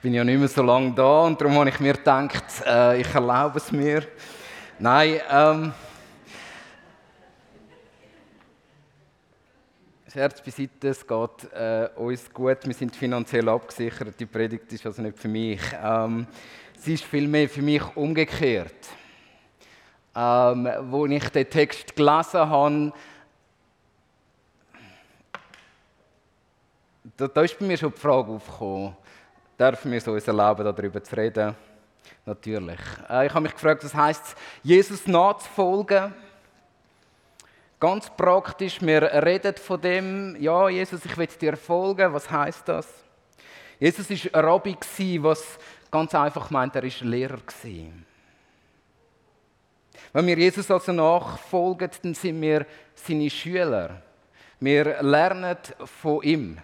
Bin ja nicht mehr so lange da und darum habe ich mir gedacht, äh, ich erlaube es mir. Nein, ähm, Scherz beiseite, es geht äh, uns gut, wir sind finanziell abgesichert. Die Predigt ist also nicht für mich. Ähm, sie ist vielmehr für mich umgekehrt. Ähm, wo ich den Text gelesen habe, da, da ist bei mir schon die Frage aufgekommen, dürfen wir es uns erlauben, darüber zu reden? Natürlich. Äh, ich habe mich gefragt, was heißt Jesus nachzufolgen? Ganz praktisch, wir reden von dem, ja, Jesus, ich will dir folgen. Was heißt das? Jesus war Rabbi, was ganz einfach meint, er war Lehrer. Wenn wir Jesus also nachfolgen, dann sind wir seine Schüler. Wir lernen von ihm.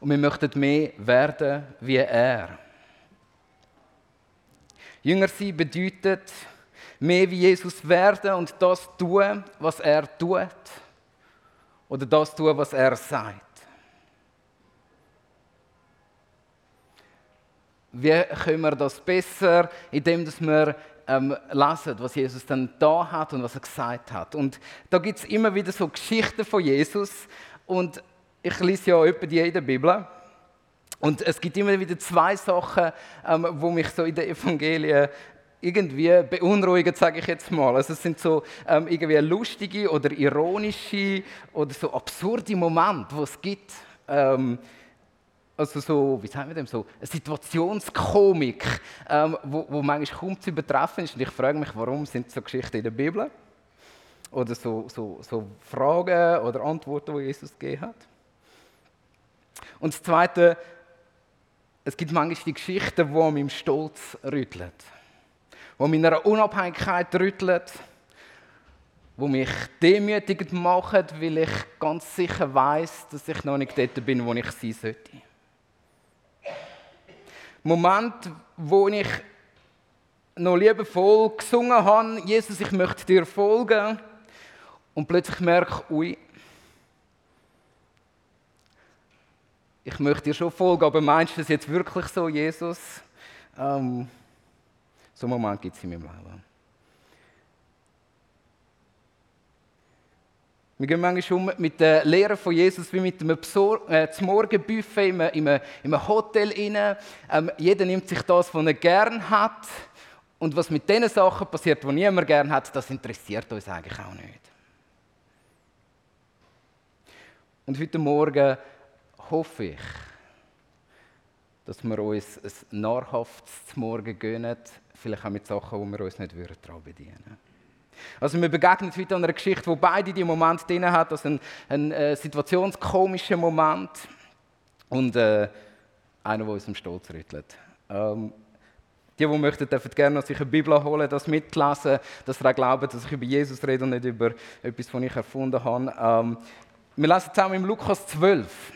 Und wir möchten mehr werden wie er. Jünger sein bedeutet, mehr wie Jesus werden und das tun, was er tut. Oder das tun, was er sagt. Wie können wir das besser, indem wir ähm, lesen, was Jesus dann da hat und was er gesagt hat. Und da gibt es immer wieder so Geschichten von Jesus. Und ich lese ja etwa die in der Bibel. Und es gibt immer wieder zwei Sachen, ähm, wo mich so in den Evangelien irgendwie beunruhigend, sage ich jetzt mal. Also es sind so ähm, irgendwie lustige oder ironische oder so absurde Momente, wo es gibt. Ähm, also so, wie sagen wir dem, so eine Situationskomik, ähm, wo, wo manchmal kaum zu übertreffen ist. Und ich frage mich, warum sind so Geschichten in der Bibel? Oder so, so, so Fragen oder Antworten, die Jesus gegeben hat. Und das Zweite, es gibt manchmal die Geschichten, die meinem Stolz rütteln wo meiner Unabhängigkeit rüttelt, wo mich demütigend machen, weil ich ganz sicher weiß, dass ich noch nicht dort bin, wo ich sein sollte. Moment, wo ich noch liebevoll gesungen habe, Jesus, ich möchte dir folgen, und plötzlich merke, ui, ich möchte dir schon folgen, aber meinst du das jetzt wirklich so, Jesus? Ähm, so einen Moment gibt es in meinem Leben. Wir gehen manchmal um mit der Lehre von Jesus wie mit einem Besor äh, Morgenbuffet in einem, in einem Hotel rein. Ähm, jeder nimmt sich das, was er gern hat. Und was mit den Sachen passiert, die niemand gern hat, das interessiert uns eigentlich auch nicht. Und heute Morgen hoffe ich, dass wir uns ein nahrhaftes Morgen gönnen, vielleicht auch mit Sachen, die wir uns nicht daran bedienen würden. Also wir begegnen heute einer Geschichte, wo beide die Momente drin hat, also ein, ein äh, situationskomischer Moment und äh, einer, der uns im Stolz rüttelt. Ähm, die, die möchten, dürfen gerne sich eine Bibel holen, das mitlesen, dass sie auch glauben, dass ich über Jesus rede und nicht über etwas, was ich erfunden habe. Ähm, wir lesen zusammen im Lukas 12.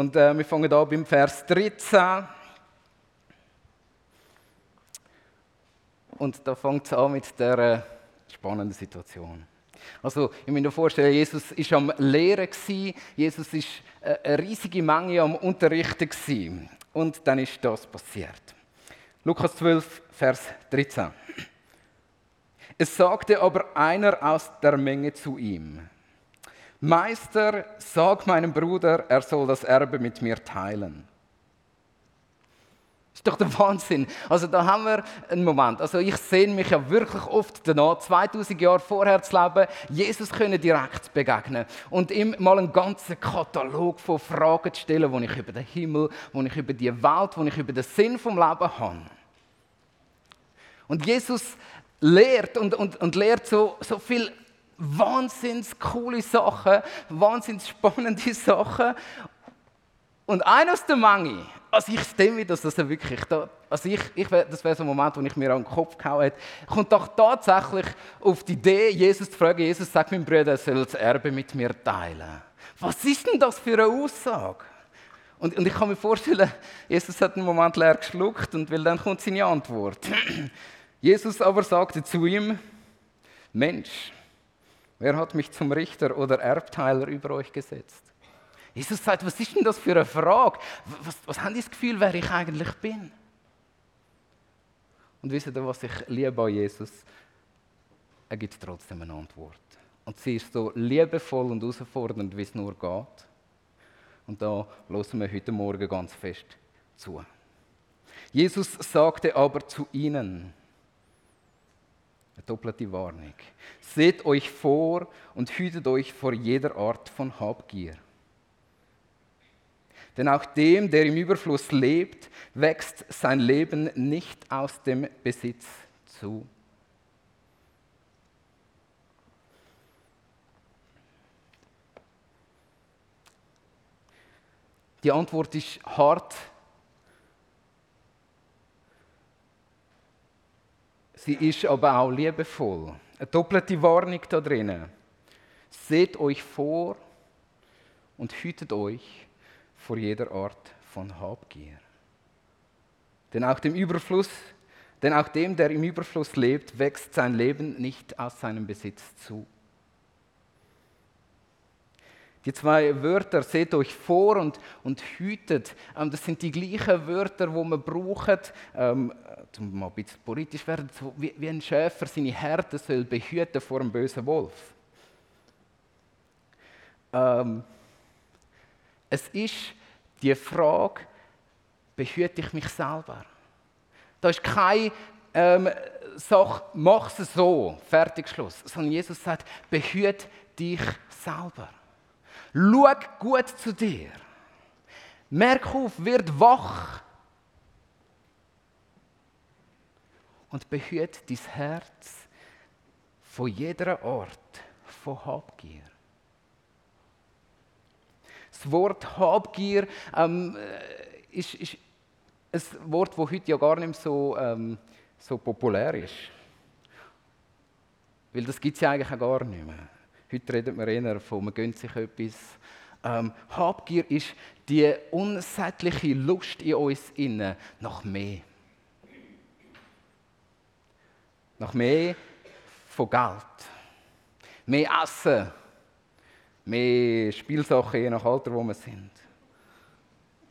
Und äh, wir fangen an beim Vers 13. Und da fängt es an mit der äh, spannenden Situation. Also, ich muss mir vorstellen, Jesus war am Lehren, Jesus war äh, eine riesige Menge am Unterrichten. Und dann ist das passiert. Lukas 12, Vers 13. Es sagte aber einer aus der Menge zu ihm, Meister, sag meinem Bruder, er soll das Erbe mit mir teilen. Das ist doch der Wahnsinn. Also da haben wir einen Moment. Also ich sehe mich ja wirklich oft danach, 2000 Jahre vorher zu leben, Jesus können direkt begegnen und ihm mal einen ganzen Katalog von Fragen zu stellen, wo ich über den Himmel, wo ich über die Welt, wo ich über den Sinn vom Leben habe. Und Jesus lehrt und, und, und lehrt so, so viel wahnsinns coole Sachen, wahnsinns spannende Sachen. Und einer aus der Menge, also ich stimme das, er wirklich, da, also ich, ich, das wäre so ein Moment, wo ich mir an den Kopf gehauen hätte, kommt doch tatsächlich auf die Idee, Jesus zu fragen, Jesus sagt meinem Bruder, er soll das Erbe mit mir teilen. Was ist denn das für eine Aussage? Und, und ich kann mir vorstellen, Jesus hat einen Moment leer geschluckt und will dann kommt seine Antwort. Jesus aber sagte zu ihm, Mensch, wer hat mich zum Richter oder Erbteiler über euch gesetzt? Jesus sagt, was ist denn das für eine Frage? Was, was haben die das Gefühl, wer ich eigentlich bin? Und wisst ihr, was ich liebe an Jesus? Er gibt trotzdem eine Antwort. Und sie ist so liebevoll und herausfordernd, wie es nur geht. Und da hören wir heute Morgen ganz fest zu. Jesus sagte aber zu ihnen, eine doppelte Warnung, seht euch vor und hütet euch vor jeder Art von Habgier. Denn auch dem, der im Überfluss lebt, wächst sein Leben nicht aus dem Besitz zu. Die Antwort ist hart. Sie ist aber auch liebevoll. Eine doppelte Warnung da drinnen. Seht euch vor und hütet euch vor jeder Art von Habgier. Denn auch dem Überfluss, denn auch dem, der im Überfluss lebt, wächst sein Leben nicht aus seinem Besitz zu. Die zwei Wörter, seht euch vor und, und hütet, ähm, das sind die gleichen Wörter, die man braucht, ähm, um mal ein bisschen politisch werden, so wie, wie ein Schäfer seine Herde soll behüten vor einem bösen Wolf. Ähm, es ist die Frage, behüte ich mich selber? Da ist keine ähm, Sache, mach es so, fertig, Schluss. Sondern Jesus sagt, behüte dich selber. Schau gut zu dir. Merk auf, wird wach. Und behüte dein Herz von jeder Art von Habgier. Das Wort Habgier ähm, äh, ist, ist ein Wort, das heute ja gar nicht mehr so, ähm, so populär ist. Weil das gibt es ja eigentlich auch gar nicht mehr. Heute redet man eher von, man gönnt sich etwas. Ähm, Habgier ist die unsägliche Lust in uns innen nach mehr. Nach mehr von Geld. Mehr Essen, mehr Spielsachen, je nach Alter, wo wir sind.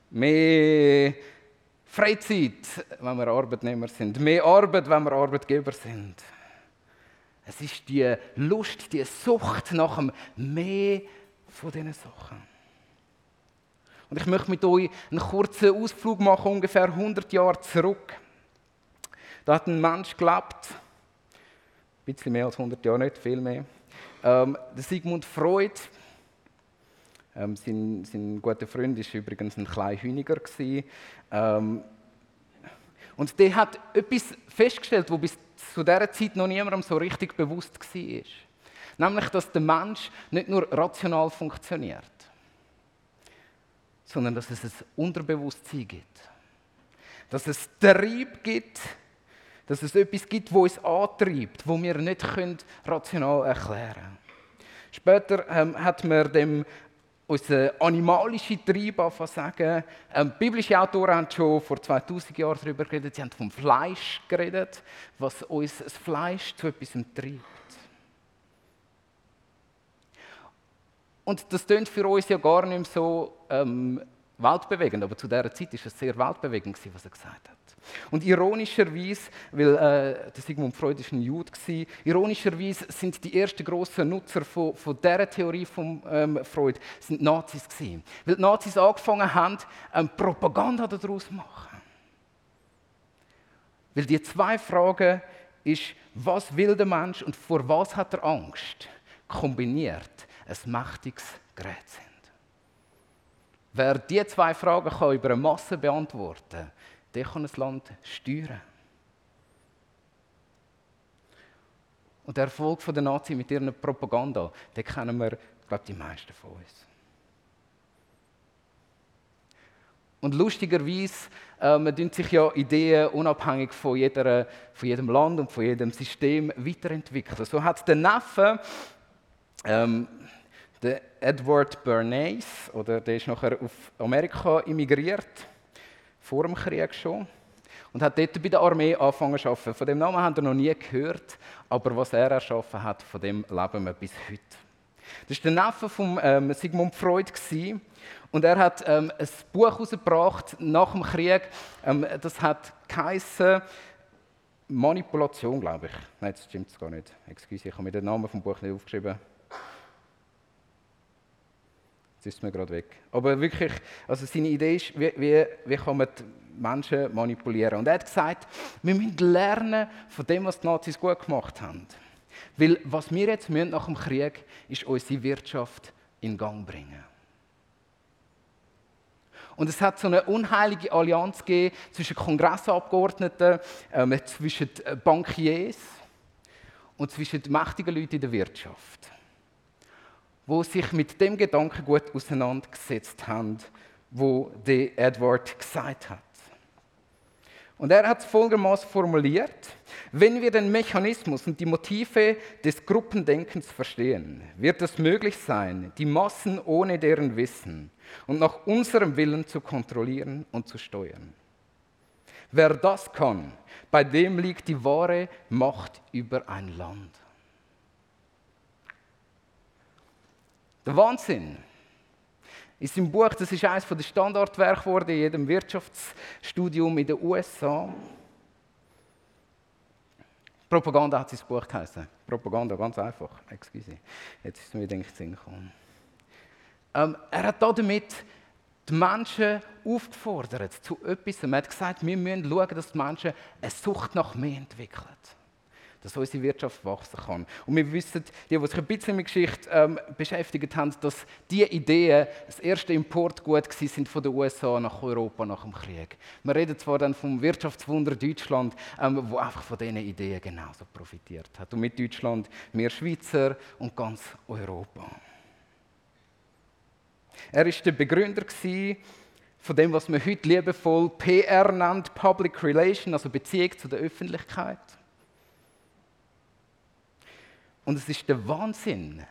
Mehr Freizeit, wenn wir Arbeitnehmer sind. Mehr Arbeit, wenn wir Arbeitgeber sind. Es ist die Lust, die Sucht nach dem Mehr von diesen Sachen. Und ich möchte mit euch einen kurzen Ausflug machen, ungefähr 100 Jahre zurück. Da hat ein Mensch gelebt, ein bisschen mehr als 100 Jahre, nicht viel mehr. Ähm, der Sigmund Freud, ähm, sein, sein, guter Freund war übrigens ein kleiner Hühniger. Ähm, und der hat etwas festgestellt, was bis zu dieser Zeit noch niemandem so richtig bewusst war. Nämlich, dass der Mensch nicht nur rational funktioniert, sondern dass es ein Unterbewusstsein gibt. Dass es Trieb gibt, dass es etwas gibt, wo uns antreibt, wo wir nicht rational erklären können. Später ähm, hat man dem unseren animalischen Trieb sagen. Ähm, biblische Autoren haben schon vor 2000 Jahren darüber geredet. Sie haben vom Fleisch geredet, was uns das Fleisch zu etwas treibt. Und das klingt für uns ja gar nicht mehr so ähm, weltbewegend, aber zu dieser Zeit war es sehr weltbewegend, was er gesagt hat. Und ironischerweise, weil äh, der Sigmund Freud ist ein Jude war, ironischerweise sind die ersten grossen Nutzer von, von dieser Theorie von ähm, Freud sind Nazis gewesen. Weil die Nazis angefangen haben, ähm, Propaganda daraus zu machen. Weil die zwei Fragen ist, was will der Mensch und vor was hat er Angst, kombiniert ein mächtiges Gerät sind. Wer diese zwei Fragen kann über eine Masse beantworten kann, der kann ein Land steuern. Und der Erfolg der Nazis mit ihrer Propaganda, den kennen wir, glaube die meisten von uns. Und lustigerweise ähm, sich ja Ideen unabhängig von, jeder, von jedem Land und von jedem System weiterentwickeln. So hat der Neffe ähm, Der Edward Bernays, oder der ist nachher auf Amerika immigriert, vor dem Krieg schon, und hat dort bei der Armee angefangen zu arbeiten. Von dem Namen haben wir noch nie gehört, aber was er erschaffen hat, von dem leben wir bis heute. Das war der Neffe von ähm, Sigmund Freud. Gewesen. Und er hat ähm, ein Buch herausgebracht nach dem Krieg. Ähm, das hat geheißen Manipulation, glaube ich. Nein, das stimmt gar nicht. Excuse, ich habe mir den Namen vom Buch nicht aufgeschrieben. Jetzt ist es mir gerade weg. Aber wirklich, also seine Idee ist, wie, wie, wie kann man die Menschen manipulieren. Und er hat gesagt, wir müssen lernen von dem, was die Nazis gut gemacht haben. Weil was wir jetzt müssen nach dem Krieg, ist unsere Wirtschaft in Gang bringen. Und es hat so eine unheilige Allianz gegeben zwischen Kongressabgeordneten, ähm, zwischen äh, Bankiers und zwischen mächtigen Leuten in der Wirtschaft, wo sich mit dem Gedanken gut auseinandergesetzt haben, wo der Edward gesagt hat. Und er hat es folgendermaßen formuliert, wenn wir den Mechanismus und die Motive des Gruppendenkens verstehen, wird es möglich sein, die Massen ohne deren Wissen und nach unserem Willen zu kontrollieren und zu steuern. Wer das kann, bei dem liegt die wahre Macht über ein Land. Der Wahnsinn ist im Buch, das ist eines der Standardwerke geworden in jedem Wirtschaftsstudium in den USA. Propaganda hat sein Buch geheißen. Propaganda, ganz einfach. Excuse. Jetzt ist es mir gedacht, Sinn gekommen. Ähm, er hat damit die Menschen aufgefordert zu etwas. Er hat gesagt, wir müssen schauen, dass die Menschen eine Sucht nach mehr entwickeln dass unsere Wirtschaft wachsen kann. Und wir wissen, die, die sich ein bisschen mit Geschichte ähm, beschäftigt haben, dass diese Ideen das erste Importgut sind von den USA nach Europa nach dem Krieg. Wir reden zwar dann vom Wirtschaftswunder Deutschland, ähm, wo einfach von diesen Ideen genauso profitiert hat. Und mit Deutschland mehr Schweizer und ganz Europa. Er ist der Begründer von dem, was man heute liebevoll PR nennt, Public Relation, also Beziehung zu der Öffentlichkeit. Und es ist der Wahnsinn,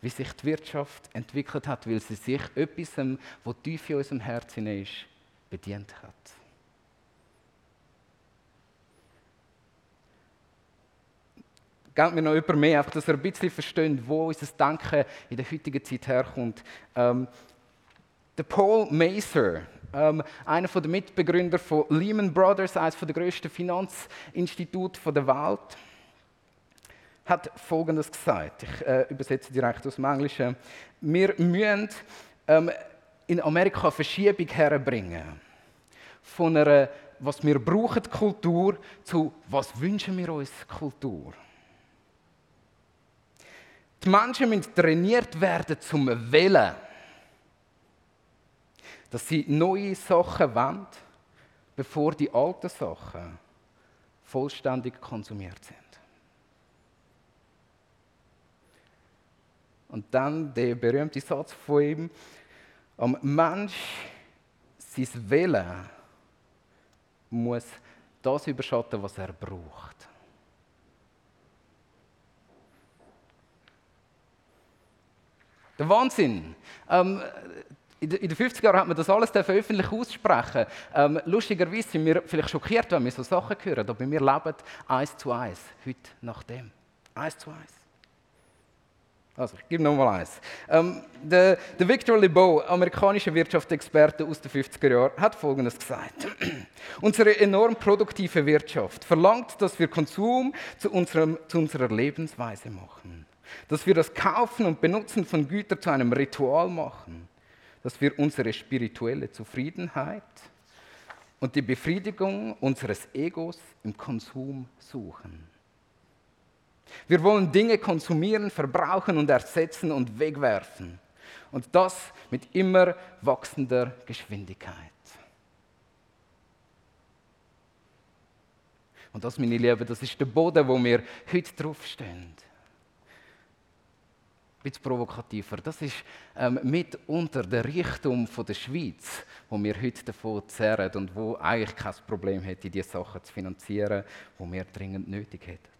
wie sich die Wirtschaft entwickelt hat, weil sie sich etwas, was tief in unserem Herzen ist, bedient hat. Gebt mir noch über mehr, einfach, dass ihr ein bisschen versteht, wo unser Denken in der heutigen Zeit herkommt. Ähm, der Paul Macer, ähm, einer der Mitbegründer von Lehman Brothers, eines der grössten Finanzinstitute der Welt, hat Folgendes gesagt. Ich äh, übersetze direkt aus dem Englischen. Wir müssen ähm, in Amerika Verschiebung herbringen. Von einer, was wir brauchen, Kultur, zu was wünschen wir uns, Kultur. Die Menschen müssen trainiert werden zum Wählen. Dass sie neue Sachen wollen, bevor die alten Sachen vollständig konsumiert sind. Und dann der berühmte Satz von ihm, am Mensch, sein Wille muss das überschatten, was er braucht. Der Wahnsinn. Ähm, in den 50er Jahren hat man das alles öffentlich aussprechen. Ähm, lustigerweise sind wir vielleicht schockiert, wenn wir so Sachen hören, aber wir leben eins zu eins, heute nach dem. Eins zu eins. Also, ich gebe nochmal eins. Ähm, der, der, Victor Lebeau, amerikanischer Wirtschaftsexperte aus den 50er Jahren, hat Folgendes gesagt. Unsere enorm produktive Wirtschaft verlangt, dass wir Konsum zu, unserem, zu unserer Lebensweise machen. Dass wir das Kaufen und Benutzen von Gütern zu einem Ritual machen. Dass wir unsere spirituelle Zufriedenheit und die Befriedigung unseres Egos im Konsum suchen. Wir wollen Dinge konsumieren, verbrauchen und ersetzen und wegwerfen. Und das mit immer wachsender Geschwindigkeit. Und das, meine Lieben, das ist der Boden, wo wir heute draufstehen. Ein bisschen provokativer. Das ist ähm, mitunter der Reichtum der Schweiz, wo wir heute davon zehren und wo eigentlich kein Problem hätte, diese Sachen zu finanzieren, die wir dringend nötig hätten.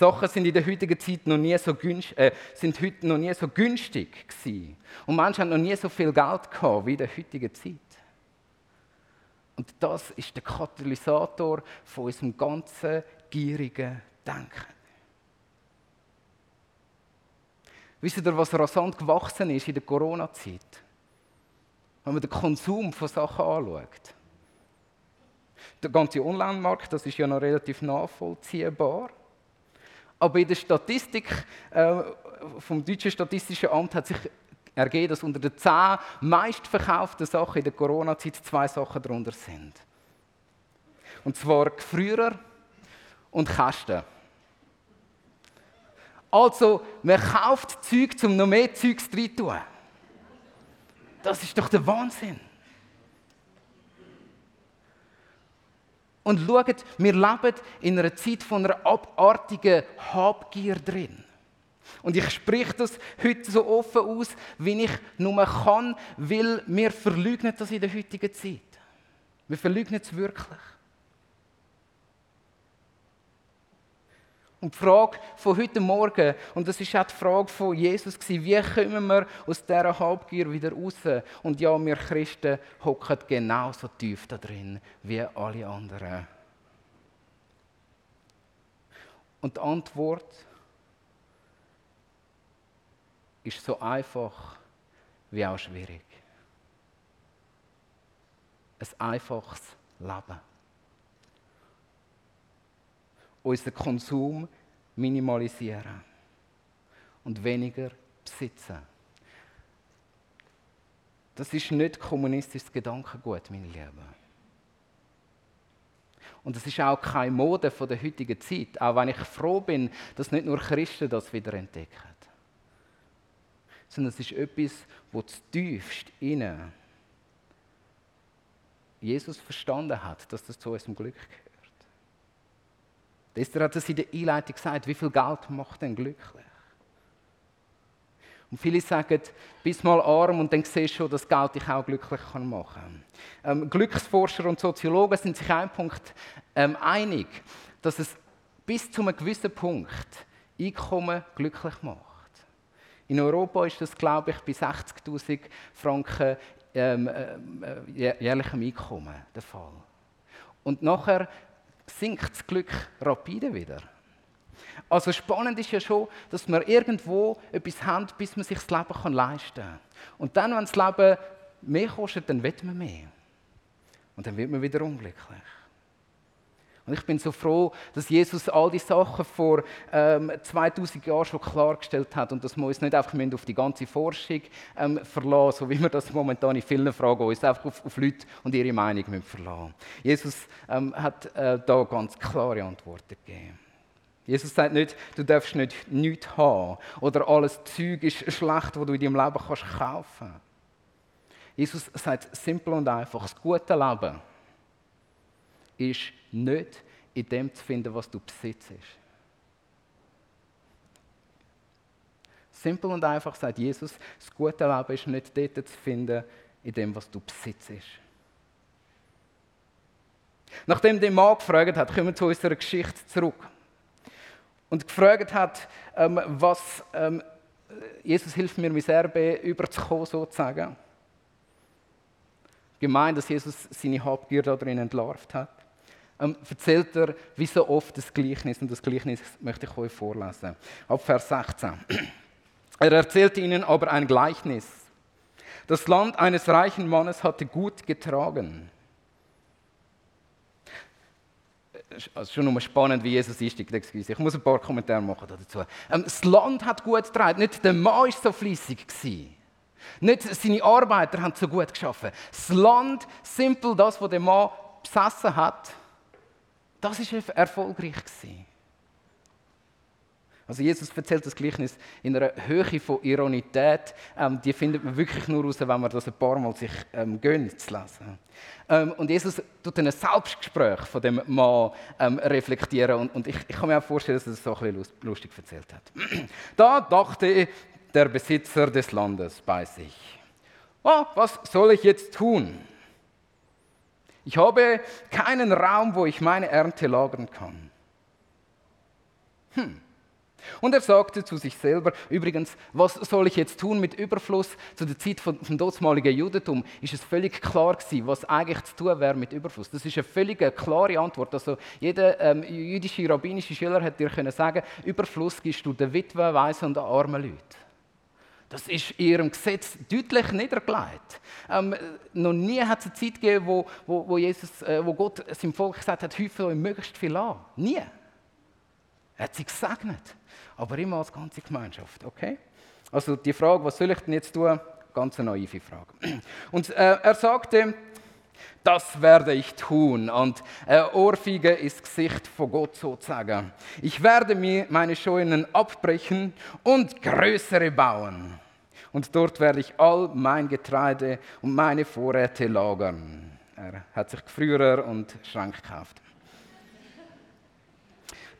Sachen sind in der heutigen Zeit noch nie so günstig, äh, sind heute noch nie so günstig gewesen. Und Menschen haben noch nie so viel Geld gehabt wie in der heutigen Zeit. Und das ist der Katalysator von unserem ganzen gierigen Denken. Wisst ihr, was rasant gewachsen ist in der Corona-Zeit? Wenn man den Konsum von Sachen anschaut. Der ganze Online-Markt, das ist ja noch relativ nachvollziehbar. Aber in der Statistik äh, vom Deutschen Statistischen Amt hat sich ergeben, dass unter den zehn meistverkauften Sachen in der Corona-Zeit zwei Sachen darunter sind. Und zwar Gefrierer und Kästen. Also, man kauft Zeug, um noch mehr Zeugs rein tun. Das ist doch der Wahnsinn. Und schaut, wir leben in einer Zeit von einer abartigen Habgier drin. Und ich spreche das heute so offen aus, wie ich nur kann, weil wir verleugnen das in der heutigen Zeit. Wir verleugnen es wirklich. Und die Frage von heute Morgen, und das ist auch die Frage von Jesus, wie kommen wir aus dieser Habgier wieder raus? Und ja, wir Christen hocken genauso tief da drin wie alle anderen. Und die Antwort ist so einfach wie auch schwierig. Ein einfaches Leben unseren Konsum minimalisieren und weniger besitzen. Das ist nicht kommunistisches Gedankengut, meine Lieben. Und es ist auch keine Mode von der heutigen Zeit, auch wenn ich froh bin, dass nicht nur Christen das wieder entdecken. Sondern es ist etwas, wo tiefst innen Jesus verstanden hat, dass das zu unserem Glück gehört. Esther hat es in der Einleitung gesagt, wie viel Geld macht denn glücklich? Und viele sagen, bist mal arm und dann siehst du schon, dass Geld dich auch glücklich machen kann. Ähm, Glücksforscher und Soziologen sind sich ein Punkt ähm, einig, dass es bis zu einem gewissen Punkt Einkommen glücklich macht. In Europa ist das, glaube ich, bei 60.000 Franken ähm, äh, jährlichem Einkommen der Fall. Und nachher sinkt das Glück rapide wieder. Also spannend ist ja schon, dass wir irgendwo etwas haben, bis man sich das Leben leisten kann. Und dann, wenn das Leben mehr kostet, dann wird man mehr. Und dann wird man wieder unglücklich. Und ich bin so froh, dass Jesus all die Sachen vor ähm, 2000 Jahren schon klargestellt hat und dass wir uns nicht einfach auf die ganze Forschung ähm, verlassen, so wie wir das momentan in vielen Fragen uns einfach auf, auf Leute und ihre Meinung müssen verlassen. Jesus ähm, hat äh, da ganz klare Antworten gegeben. Jesus sagt nicht, du darfst nicht nichts haben oder alles Zeug ist schlecht, was du in deinem Leben kannst kaufen. Jesus sagt simpel und einfach, das gute Leben ist nicht in dem zu finden, was du besitzt. Simpel und einfach sagt Jesus, das gute Leben ist nicht dort zu finden, in dem, was du besitzt. Nachdem der Mann gefragt hat, kommen wir zu unserer Geschichte zurück. Und gefragt hat, ähm, was ähm, Jesus hilft mir, mein Erbe überzukommen, sozusagen. Gemeint, dass Jesus seine Habgier da drin entlarvt hat ähm, erzählt er wie so oft das Gleichnis. Und das Gleichnis möchte ich euch vorlesen. Ab Vers 16. Er erzählte ihnen aber ein Gleichnis. Das Land eines reichen Mannes hatte gut getragen. Also schon nochmal spannend, wie Jesus ist. Ich muss ein paar Kommentare machen dazu. Ähm, das Land hat gut getragen. Nicht der Mann war so fließig. Nicht seine Arbeiter haben so gut geschaffen. Das Land, simpel das, was der Mann besessen hat, das ist erfolgreich. Also Jesus erzählt das Gleichnis in einer Höhe von Ironität. Ähm, die findet man wirklich nur raus, wenn man das ein paar Mal sich ähm, gönnt zu lesen. Ähm, und Jesus tut ein Selbstgespräch von dem Mann ähm, reflektieren. Und, und ich, ich, kann mir auch vorstellen, dass er das so ein bisschen lustig erzählt hat. da dachte der Besitzer des Landes bei sich. Oh, was soll ich jetzt tun? Ich habe keinen Raum, wo ich meine Ernte lagern kann. Hm. Und er sagte zu sich selber, übrigens, was soll ich jetzt tun mit Überfluss? Zu der Zeit vom, vom dortmaligen Judentum ist es völlig klar gewesen, was eigentlich zu tun wäre mit Überfluss. Das ist eine völlig klare Antwort. Also jeder ähm, jüdische, rabbinische Schüler hätte dir können sagen, Überfluss gibst du den Witwen, Waisen und armen Leuten. Das ist in ihrem Gesetz deutlich niedergelegt. Ähm, noch nie hat es eine Zeit gegeben, wo, wo, wo, Jesus, äh, wo Gott seinem Volk gesagt hat, häufe euch möglichst viel an. Nie. Er hat sie gesegnet aber immer als ganze Gemeinschaft, okay? Also die Frage, was soll ich denn jetzt tun? Ganz eine naive Frage. Und äh, er sagte, das werde ich tun und äh, Ohrfeige ist Gesicht vor Gott sozusagen. Ich werde mir meine Scheunen abbrechen und größere bauen. Und dort werde ich all mein Getreide und meine Vorräte lagern. Er hat sich Gefrierer und Schrank gekauft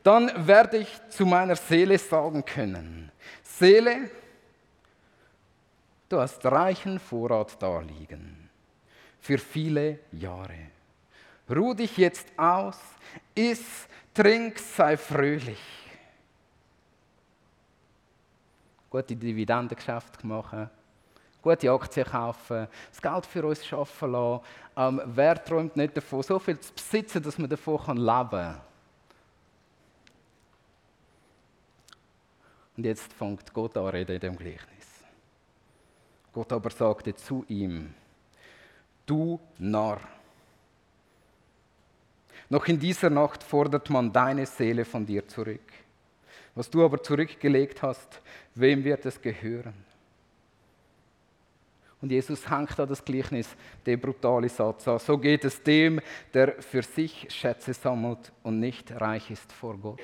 dann werde ich zu meiner Seele sagen können, Seele, du hast reichen Vorrat da liegen für viele Jahre. Ruh dich jetzt aus, iss, trink, sei fröhlich. Gute Dividendengeschäfte machen, gute Aktien kaufen, das Geld für uns schaffen lassen. Ähm, wer träumt nicht davon, so viel zu besitzen, dass man davon leben kann? Und jetzt fängt Gott an in dem Gleichnis. Gott aber sagte zu ihm, du Narr, noch in dieser Nacht fordert man deine Seele von dir zurück. Was du aber zurückgelegt hast, wem wird es gehören? Und Jesus hängt an das Gleichnis, der brutale Satz an. So geht es dem, der für sich Schätze sammelt und nicht reich ist vor Gott.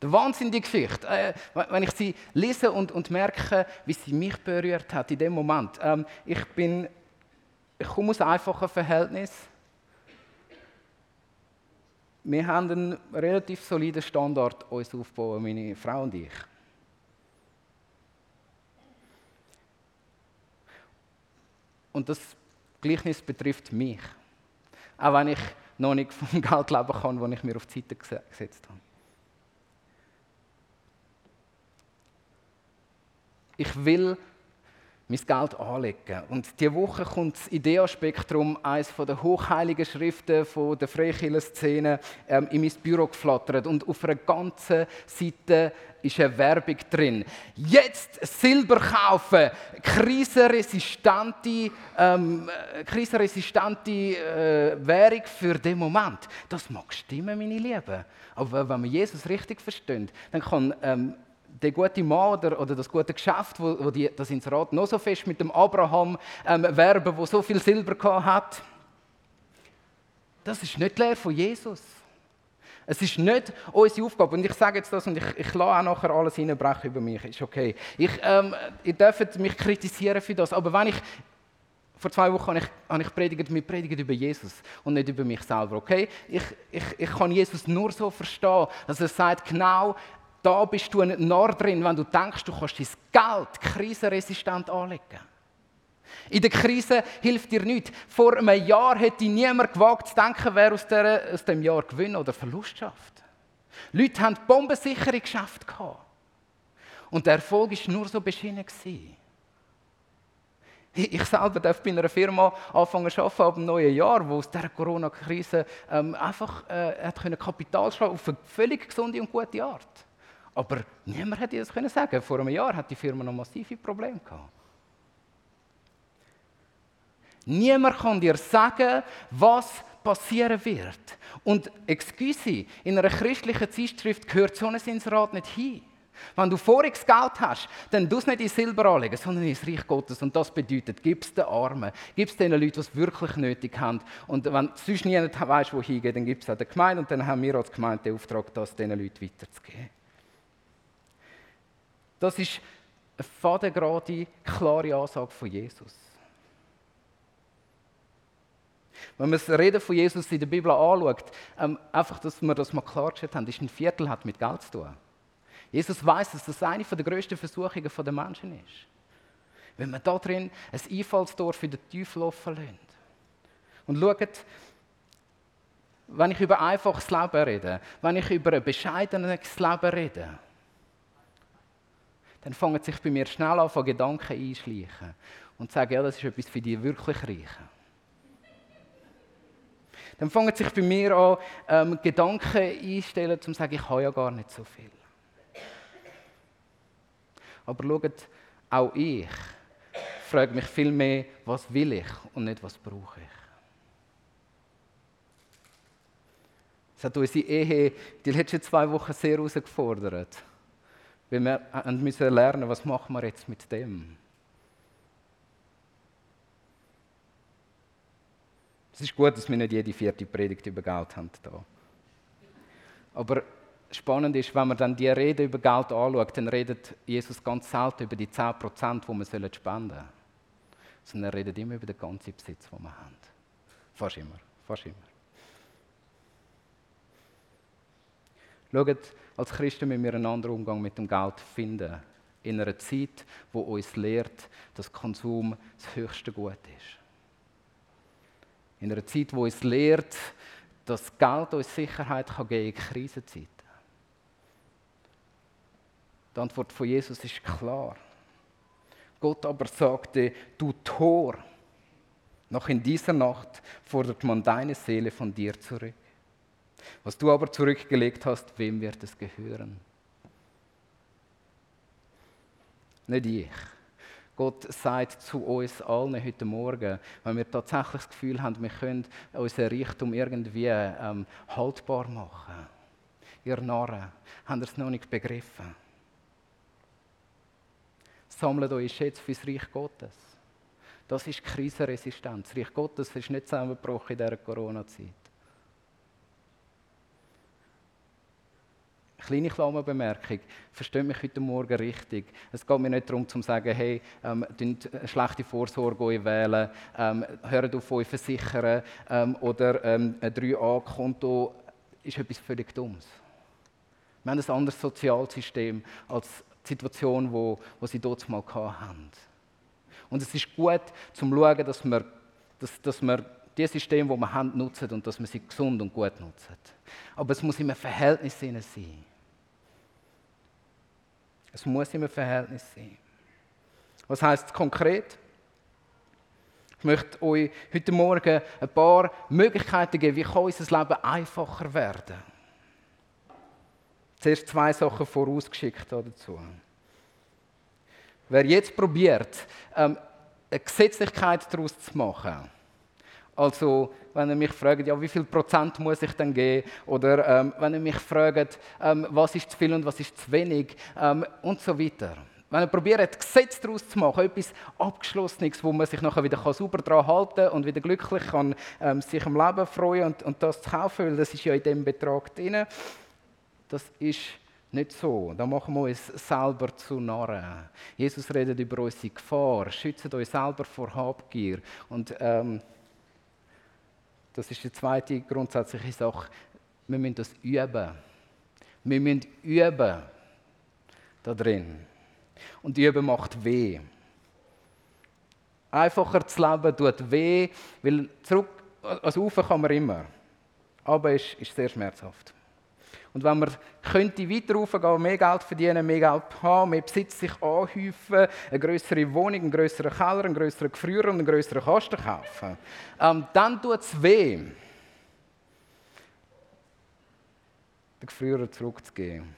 Der Wahnsinn, die Geschichte. Äh, wenn ich sie lese und, und merke, wie sie mich berührt hat in dem Moment. Ähm, ich bin, ich komme aus einem einfachen Verhältnis. Wir haben einen relativ soliden Standard uns aufgebaut, meine Frau und ich. Und das Gleichnis betrifft mich. Auch wenn ich noch nicht vom Geld leben kann, das ich mir auf die Seite gesetzt habe. Ich will mein Geld anlegen. Und diese Woche kommt das Idea-Spektrum, eines der hochheiligen Schriften von der Freikirchen-Szene, ähm, in mein Büro geflattert. Und auf einer ganzen Seite ist eine Werbung drin. Jetzt Silber kaufen, krisenresistente, ähm, krisenresistente äh, Währung für den Moment. Das mag stimmen, meine Lieben. Aber wenn man Jesus richtig versteht, dann kann ähm, der gute Mann oder, das gute Geschäft, wo, wo die, das Inserat noch so fest mit dem Abraham ähm, werben, wo so viel Silber hat, das ist nicht die Lehre von Jesus. Es ist nicht unsere Aufgabe. Und ich sage jetzt das und ich, ich lasse auch nachher alles reinbrechen über mich. Ist okay. Ich, ähm, ihr dürft mich kritisieren für das. Aber wenn ich vor zwei Wochen habe ich, habe ich predigt, wir predigen über Jesus und nicht über mich selber, okay? Ich, ich, ich kann Jesus nur so verstehen, dass er sagt, genau da bist du ein drin, wenn du denkst, du kannst dein Geld krisenresistent anlegen. In der Krise hilft dir nichts. Vor einem Jahr hätte niemand gewagt zu denken, wer aus, der, dem Jahr Gewinn oder Verlust schafft. Leute haben bombensichere Geschäfte gehabt. Und der Erfolg war nur so beschienen. Ich selber darf bei einer Firma anfangen zu arbeiten ab dem neuen Jahr, wo aus dieser Corona-Krise ähm, einfach äh, hat Kapital schaffen auf eine völlig gesunde und gute Art. Aber niemand hätte das können sagen. Vor einem Jahr hat die Firma noch massive Probleme gehabt. Niemand kann dir sagen, was passieren wird. Und excuse, in einer christlichen Zeitschrift gehört so ein Inserat nicht hin. Wenn du voriges Geld hast, dann du es nicht in Silber anlegen, sondern ins Reich Gottes. Und das bedeutet, gib es den Armen, gib es den Leuten, die es wirklich nötig haben. Und wenn du sonst niemand weißt, wo hingehen, dann gib es an der Gemeinde. Und dann haben wir als Gemeinde den Auftrag, das diesen Leuten weiterzugeben. Das ist eine fadengerade, klare Ansage von Jesus. Wenn man das Reden von Jesus in der Bibel anschaut, ähm, einfach, dass wir das mal klargestellt haben, ist ein Viertel hat mit Geld zu tun. Jesus weiß, dass das eine der größten Versuchungen der Menschen ist. wenn wir da drin ein Einfallstor für den Teufel offen lassen. Und schaut, wenn ich über einfaches Leben rede, wenn ich über ein bescheidenes Leben rede, dann fangen sich bei mir schnell an, von Gedanken einschleichen und sagen, ja, das ist etwas für die wirklich Reichen. Dann fangen sich bei mir an, ähm, Gedanken einstellen, um zu sagen, ich habe ja gar nicht so viel. Aber schaut, auch ich frage mich viel mehr, was will ich und nicht, was brauche ich. Es hat unsere Ehe die letzten zwei Wochen sehr herausgefordert. Wir müssen lernen, was machen wir jetzt mit dem. Es ist gut, dass wir nicht jede vierte Predigt über Geld haben. Da. Aber spannend ist, wenn man dann die Rede über Geld anschaut, dann redet Jesus ganz selten über die 10%, die wir spenden sollen. Sondern er redet immer über den ganzen Besitz, den wir haben. Fast immer. Fast immer. Schaut, als Christen müssen wir einen anderen Umgang mit dem Geld finden. In einer Zeit, wo uns lehrt, dass Konsum das höchste Gut ist. In einer Zeit, wo uns lehrt, dass Geld uns Sicherheit geben kann in Krisenzeiten. Die Antwort von Jesus ist klar. Gott aber sagte, du Tor, noch in dieser Nacht fordert man deine Seele von dir zurück. Was du aber zurückgelegt hast, wem wird es gehören? Nicht ich. Gott sagt zu uns allen heute Morgen, wenn wir tatsächlich das Gefühl haben, wir können unseren Reichtum irgendwie ähm, haltbar machen. Ihr Narren, habt ihr es noch nicht begriffen? Sammelt euch Schätze fürs Reich Gottes. Das ist Krisenresistenz. Das Reich Gottes ist nicht zusammengebrochen in dieser Corona-Zeit. Kleine Klammerbemerkung, versteht mich heute Morgen richtig. Es geht mir nicht darum, zu sagen, hey, ähm, schlechte Vorsorge wählen, ähm, hört auf euch versichern ähm, oder ähm, ein 3a-Konto ist etwas völlig Dummes. Wir haben ein anderes Sozialsystem als die Situation, wo, wo sie dort mal hatten. Und es ist gut, zum zu schauen, dass wir, dass, dass wir die Systeme, die wir haben, nutzen und dass wir sie gesund und gut nutzen. Aber es muss immer Verhältnis sein. Es muss im Verhältnis sein. Was heißt es konkret? Ich möchte euch heute Morgen ein paar Möglichkeiten geben, wie kann unser Leben einfacher werden. Zuerst zwei Sachen vorausgeschickt dazu. Wer jetzt probiert, ähm, eine Gesetzlichkeit daraus zu machen, also, wenn ihr mich fragt, ja, wie viel Prozent muss ich denn geben? Oder ähm, wenn ihr mich fragt, ähm, was ist zu viel und was ist zu wenig? Ähm, und so weiter. Wenn ihr probiert, Gesetz daraus zu machen, etwas Abgeschlossenes, wo man sich nachher wieder sauber daran halten kann und wieder glücklich kann, ähm, sich am Leben freuen und, und das zu kaufen, weil das ist ja in dem Betrag drin, das ist nicht so. Da machen wir uns selber zu Narren. Jesus redet über unsere Gefahr. Schützt euch selber vor Habgier. Und ähm, das ist die zweite grundsätzliche Sache. Wir müssen das üben. Wir müssen üben da drin. Und üben macht weh. Einfacher zu leben tut weh, weil zurück, also rauf kann man immer. Aber es ist sehr schmerzhaft. Und wenn man könnte weiter raufgehen, mehr Geld verdienen, mehr Geld haben, mehr Besitz sich anhäufen, eine größere Wohnung, einen größeren Keller, einen größeren Gefrierer und einen größeren Kasten kaufen, ähm, dann tut es weh, den Gefrierer zurückzugeben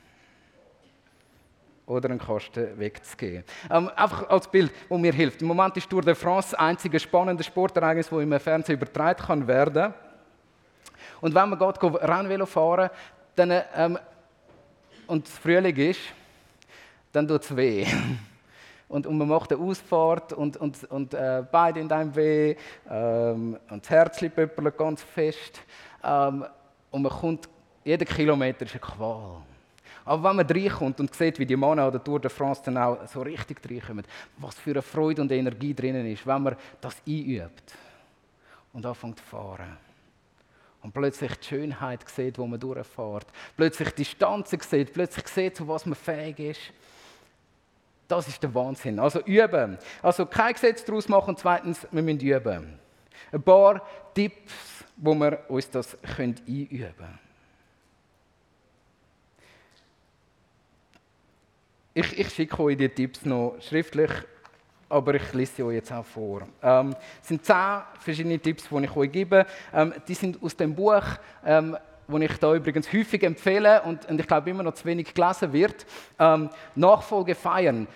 oder einen Kasten wegzugeben. Ähm, einfach als Bild, das mir hilft. Im Moment ist Tour de France das einzige spannende Sportereignis, das im Fernsehen übertragen kann werden. Und wenn man geht, Rennvelo fahren, dann, ähm, und es Frühling ist, dann tut es weh. Und, und, man macht eine Ausfahrt und, und, und äh, beide in einem weh ähm, und das Herz pöppelt ganz fest. Ähm, und man kommt, jeder Kilometer ist eine Qual. Aber wenn man reinkommt und sieht, wie die Männer an der Tour de France dann auch so richtig reinkommen, was für eine Freude und Energie drinnen ist, wenn man das einübt und anfängt zu fahren und plötzlich die Schönheit sieht, wo man durchfährt, plötzlich die Distanzen sieht, plötzlich sieht, zu was man fähig ist, Das ist der Wahnsinn. Also üben. Also kein Gesetz daraus machen. Zweitens, wir müssen üben. Ein paar Tipps, wo wir uns das einüben können. Ich, ich schicke euch die Tipps noch schriftlich, aber ich lese sie euch jetzt auch vor. Ähm, es sind zehn verschiedene Tipps, die ich euch gebe. Ähm, die sind aus dem Buch, ähm, das ich da übrigens häufig empfehle und, und ich glaube immer noch zu wenig gelesen wird. Ähm, Nachfolge feiern.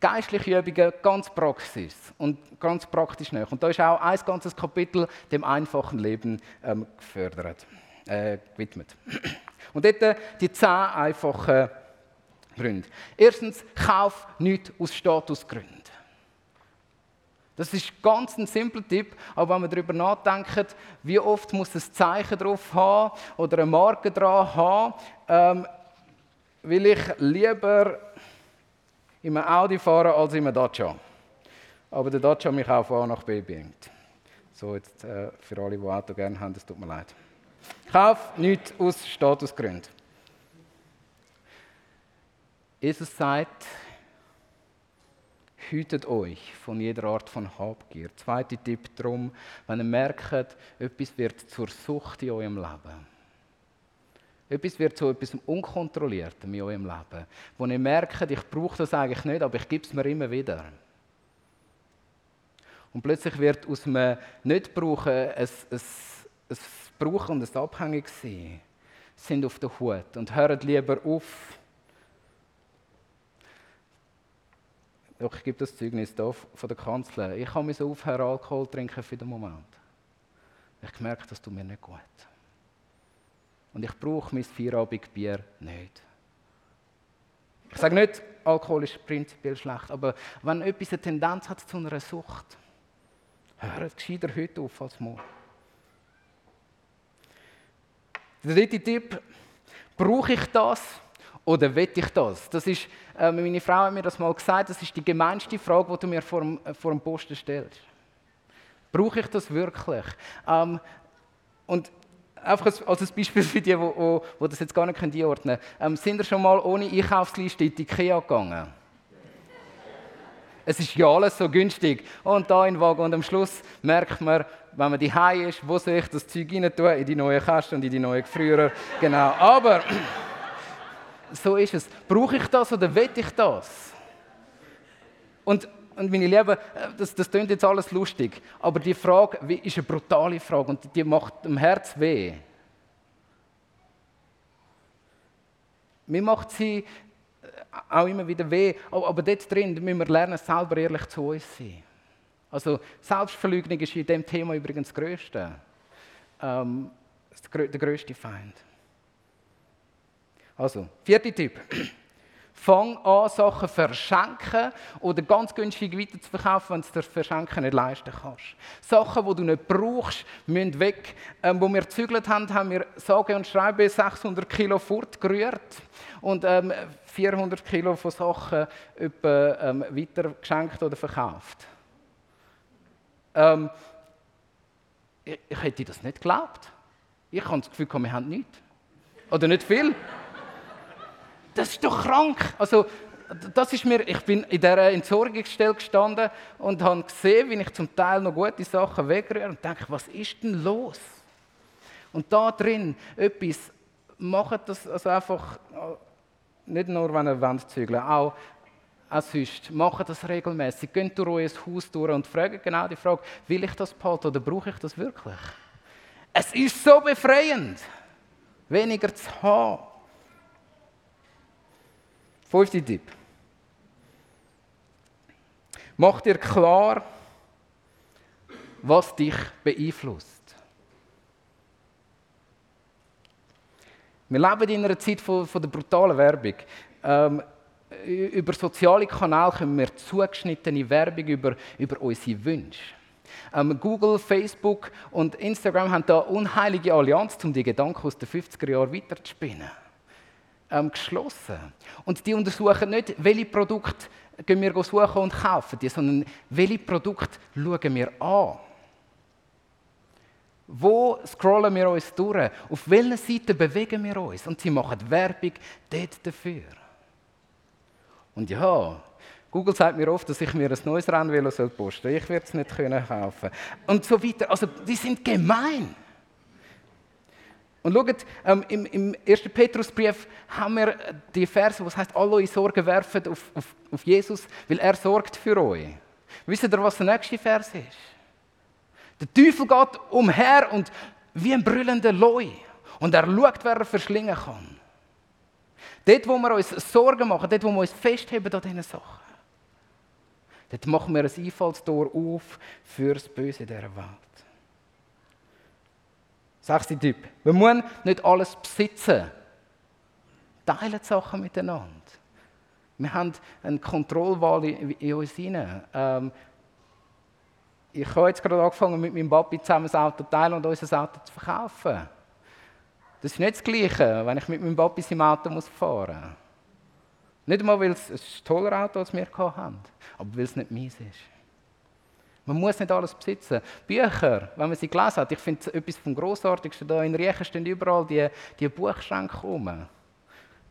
Geistliche Übungen, ganz Praxis und ganz praktisch nach. Und da ist auch ein ganzes Kapitel dem einfachen Leben ähm, gefördert, äh, gewidmet. Und dort die zehn einfachen Gründe. Erstens, kauf nichts aus Statusgründen. Das ist ganz ein simpler Tipp, aber wenn man darüber nachdenkt, wie oft muss ein Zeichen drauf haben oder eine Marke dran haben, ähm, will ich lieber in einem Audi fahren als in einem Dacia. Aber der Dacia mich auch von A nach B bringt. So, jetzt äh, für alle, die Auto gerne haben, es tut mir leid. Kauf nichts aus Statusgründen. Jesus sagt, hütet euch von jeder Art von Habgier. Zweiter Tipp darum, wenn ihr merkt, etwas wird zur Sucht in eurem Leben. Etwas wird zu etwas Unkontrolliertem in eurem Leben. Wo ihr merkt, ich brauche das eigentlich nicht, aber ich gebe es mir immer wieder. Und plötzlich wird aus einem Nicht-Brauchen ein, ein, ein Brauchen und ein Abhängig sein. Sind auf der Hut und hören lieber auf, Doch, ich gebe das Zeugnis hier von der Kanzler. Ich habe so aufhören, Alkohol trinken für den Moment. Ich merke, das tut mir nicht gut. Und ich brauche mein Feierabendbier nicht. Ich sage nicht, Alkohol ist prinzipiell schlecht, aber wenn etwas eine Tendenz hat zu einer Sucht, hört gescheiter heute auf als morgen. Der dritte Tipp, brauche ich das? Oder will ich das? Das ist, äh, meine Frau hat mir das mal gesagt, das ist die gemeinste Frage, die du mir vor dem, äh, vor dem Posten stellst. Brauche ich das wirklich? Ähm, und einfach als, als ein Beispiel für die, die, das jetzt gar nicht einordnen können. Ähm, sind ihr schon mal ohne Einkaufsliste in die Ikea gegangen? Es ist ja alles so günstig. Und da in Wagen. Und am Schluss merkt man, wenn man die ist, wo soll ich das Zeug rein tun? In die neue Kasten und in die neue Gefrierer. Genau. Aber so ist es. Brauche ich das oder will ich das? Und, und meine Lieben, äh, das, das klingt jetzt alles lustig, aber die Frage ist eine brutale Frage und die macht dem Herz weh. Mir macht sie äh, auch immer wieder weh, aber dort drin müssen wir lernen, selber ehrlich zu uns zu sein. Also Selbstverleugnung ist in diesem Thema übrigens das Größte. Ähm, der größte Feind. Also, vierter Tipp. Fang an, Sachen verschenken oder ganz günstig weiter zu verkaufen, wenn du dir verschenken nicht leisten kannst. Sachen, die du nicht brauchst, müssen weg. Ähm, wo wir gezügelt haben, haben wir sage und schreibe 600 Kilo fortgerührt und ähm, 400 Kilo von Sachen etwa, ähm, weiter oder verkauft. Ähm, ich, ich hätte das nicht geglaubt. Ich habe das Gefühl, wir haben nichts. Oder nicht viel das ist doch krank. Also, das ist mir, ich bin in dieser Entsorgungsstelle gestanden und habe gesehen, wie ich zum Teil noch gute Sachen wegrühre und denke, was ist denn los? Und da drin etwas, macht das also einfach, nicht nur, wenn ihr wollt zügeln, auch, auch sonst, macht das regelmäßig. Geht durch euer Haus durch und fragt genau die Frage, will ich das behalten oder brauche ich das wirklich? Es ist so befreiend, weniger zu haben. Fünfter Tipp. Mach dir klar, was dich beeinflusst. Wir leben in einer Zeit von, von der brutalen Werbung. Ähm, über soziale Kanäle können wir zugeschnittene Werbung über, über unsere Wünsche. Ähm, Google, Facebook und Instagram haben da unheilige Allianz, um die Gedanken aus den 50er Jahren weiterzuspinnen ähm, geschlossen. Und die untersuchen nicht, welche Produkte gehen wir suchen und kaufen sondern welche Produkte schauen wir an. Wo scrollen wir uns durch? Auf welcher Seite bewegen wir uns? Und sie machen Werbung dort dafür. Und ja, Google sagt mir oft, dass ich mir ein neues Rennvelo posten soll. Ich werde es nicht können kaufen. Und so weiter. Also, die sind gemein. Und schaut, ähm, im, im 1. Petrusbrief haben wir die Verse, was heißt, alle eure Sorgen werfen auf, auf, auf Jesus, weil er sorgt für euch. Wisst ihr, was der nächste Vers ist? Der Teufel geht umher und wie ein brüllender Leu. Und er schaut, wer er verschlingen kann. Dort, wo wir uns Sorgen machen, dort, wo wir uns festheben an diesen Sachen, dort machen wir ein Einfallstor auf für das Böse dieser Welt. Sechster Typ. Wir müssen nicht alles besitzen. Teilen die Sachen miteinander. Wir haben eine Kontrollwahl in uns hinein. Ähm, ich habe jetzt gerade angefangen, mit meinem Papi zusammen das Auto zu teilen und unser Auto zu verkaufen. Das ist nicht das Gleiche, wenn ich mit meinem Papi im Auto muss fahren muss. Nicht einmal, weil es ein toller Auto, das wir haben, aber weil es nicht meins ist. Man muss nicht alles besitzen. Bücher, wenn man sie gelesen hat, ich finde etwas vom Grossartigsten da in Riechen stehen überall die, die Buchschränke rum.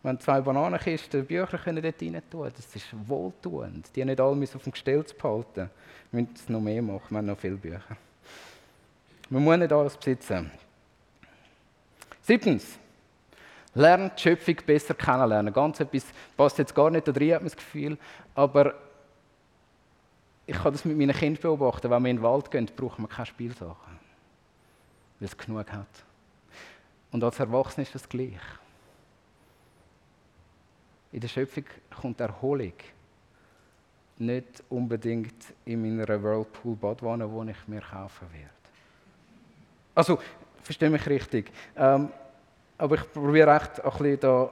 Wenn zwei Bananenkisten Bücher können dort rein tun, das ist wohltuend. Die nicht alle auf dem Gestell behalten. Wir müssen es noch mehr machen, wir haben noch viele Bücher. Man muss nicht alles besitzen. Siebtens. Lernt die Schöpfung besser kennenlernen. Ganz etwas passt jetzt gar nicht da drin, hat man das Gefühl. Aber ich kann das mit meinen Kindern beobachten, wenn wir in den Wald gehen, brauchen wir keine Spielsachen. Weil es genug hat. Und als Erwachsener ist das gleich. In der Schöpfung kommt Erholung. Nicht unbedingt in meiner Whirlpool-Badwanne, die ich mir kaufen werde. Also, verstehe mich richtig. Ähm, aber ich probiere echt ein bisschen da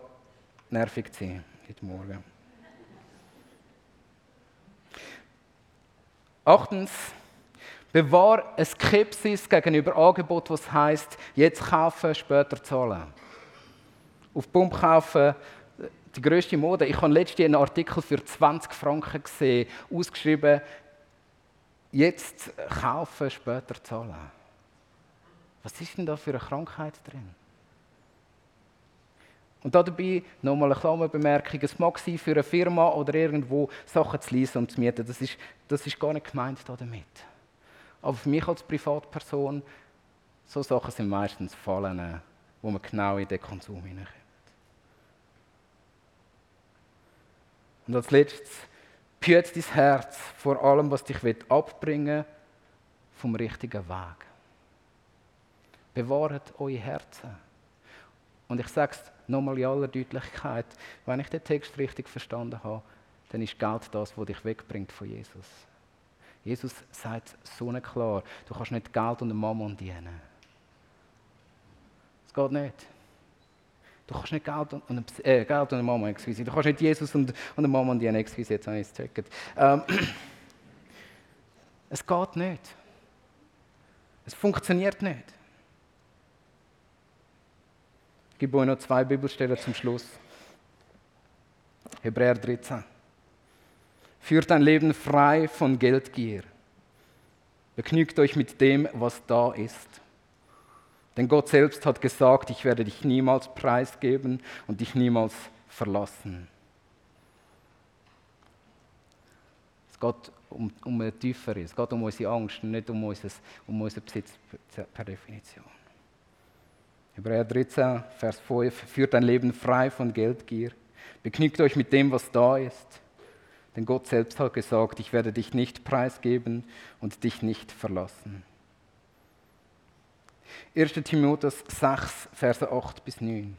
nervig zu sein heute Morgen. Achtens, bewahr eine Skepsis gegenüber Angebot, was heißt, jetzt kaufen, später zahlen. Auf Pump kaufen, die größte Mode. Ich habe letztens einen Artikel für 20 Franken gesehen, ausgeschrieben, jetzt kaufen, später zahlen. Was ist denn da für eine Krankheit drin? Und dabei nochmal eine Klammerbemerkung. Es mag sein, für eine Firma oder irgendwo Sachen zu leisen und zu mieten. Das ist, das ist gar nicht gemeint damit. Aber für mich als Privatperson, so Sachen sind meistens Fallen, wo man genau in den Konsum hineinkommt. Und als letztes, behüte dein Herz vor allem, was dich abbringen vom richtigen Weg. Bewahrt eure Herzen. Und ich sage es nochmal in aller Deutlichkeit, wenn ich den Text richtig verstanden habe, dann ist Geld das, was dich wegbringt von Jesus. Jesus sagt so klar, du kannst nicht Geld und Mammon dienen. Es geht nicht. Du kannst nicht Geld und, und, äh, Geld und Mammon, excuse. Du kannst nicht Jesus und, und Mammon dienen, excuse, jetzt habe ich es. Ähm, es geht nicht. Es funktioniert nicht. Ich gebe euch noch zwei Bibelstellen zum Schluss. Hebräer 13. Führt ein Leben frei von Geldgier. Begnügt euch mit dem, was da ist. Denn Gott selbst hat gesagt, ich werde dich niemals preisgeben und dich niemals verlassen. Es geht um, um eine tiefere, es geht um unsere Angst, nicht um, unser, um unseren Besitz per Definition. Hebräer 13, Vers 5, führt ein Leben frei von Geldgier. Begnügt euch mit dem, was da ist. Denn Gott selbst hat gesagt, ich werde dich nicht preisgeben und dich nicht verlassen. 1. Timotheus 6, Verse 8 bis 9.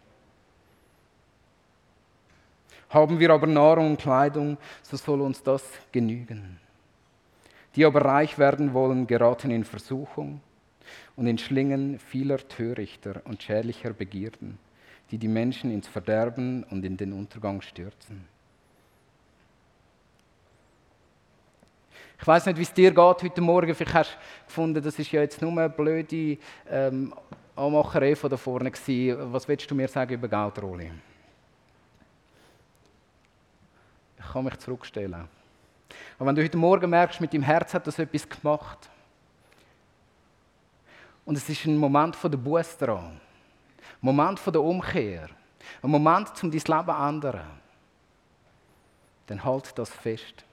Haben wir aber Nahrung und Kleidung, so soll uns das genügen. Die aber reich werden wollen, geraten in Versuchung und in Schlingen vieler törichter und schädlicher Begierden, die die Menschen ins Verderben und in den Untergang stürzen. Ich weiß nicht, wie es dir geht heute Morgen. Vielleicht hast du gefunden, das ist ja jetzt nur eine blöde ähm, Anmacherei von da vorne gewesen. Was willst du mir sagen über Geldrolle? Ich kann mich zurückstellen. Aber wenn du heute Morgen merkst, mit deinem Herz hat das etwas gemacht, und es ist ein Moment von der Buße dran. Ein Moment von der Umkehr. Ein Moment, um dein Leben zu ändern. Dann halt das fest.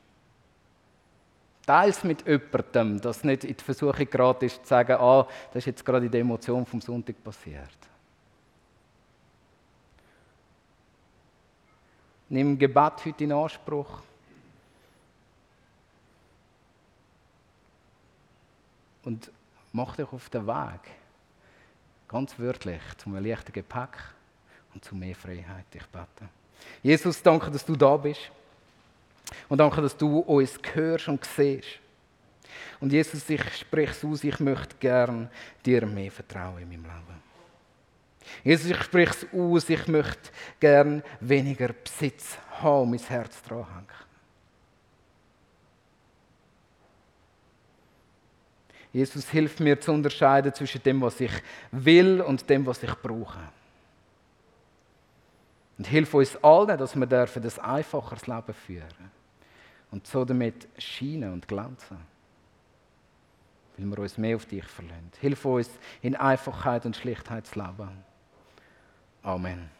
Teil es mit jemandem, dass nicht in die Versuchung gerade ist, zu sagen, ah, das ist jetzt gerade in der Emotion vom Sonntag passiert. Nimm Gebet heute in Anspruch. Und mach dich auf den Weg. Ganz wörtlich, zum leichten Gepäck und zu mehr Freiheit. Ich bete. Jesus, danke, dass du da bist. Und danke, dass du uns hörst und siehst. Und Jesus, ich spreche es aus, ich möchte gern dir mehr vertrauen in meinem Leben. Jesus, ich spreche es aus, ich möchte gern weniger Besitz haben und mein Herz dran hängen. Jesus hilft mir zu unterscheiden zwischen dem, was ich will und dem, was ich brauche. Und hilf uns allen, dass wir dürfen ein einfacheres Leben führen und so damit scheinen und glänzen. Weil wir uns mehr auf dich verlassen. Hilf uns in Einfachheit und Schlichtheit zu leben. Amen.